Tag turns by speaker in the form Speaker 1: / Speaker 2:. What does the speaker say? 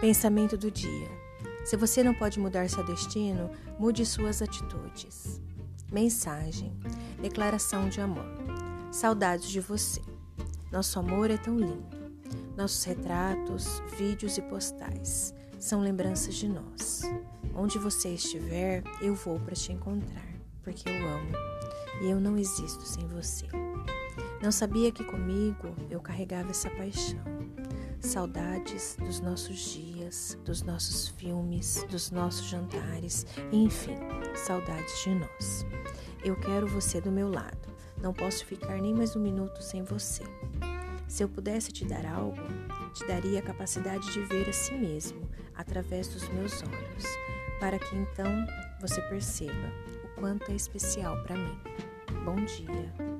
Speaker 1: Pensamento do dia. Se você não pode mudar seu destino, mude suas atitudes. Mensagem. Declaração de amor. Saudades de você. Nosso amor é tão lindo. Nossos retratos, vídeos e postais são lembranças de nós. Onde você estiver, eu vou para te encontrar, porque eu amo e eu não existo sem você. Não sabia que comigo eu carregava essa paixão. Saudades dos nossos dias, dos nossos filmes, dos nossos jantares, enfim, saudades de nós. Eu quero você do meu lado. Não posso ficar nem mais um minuto sem você. Se eu pudesse te dar algo, te daria a capacidade de ver a si mesmo através dos meus olhos, para que então você perceba o quanto é especial para mim. Bom dia.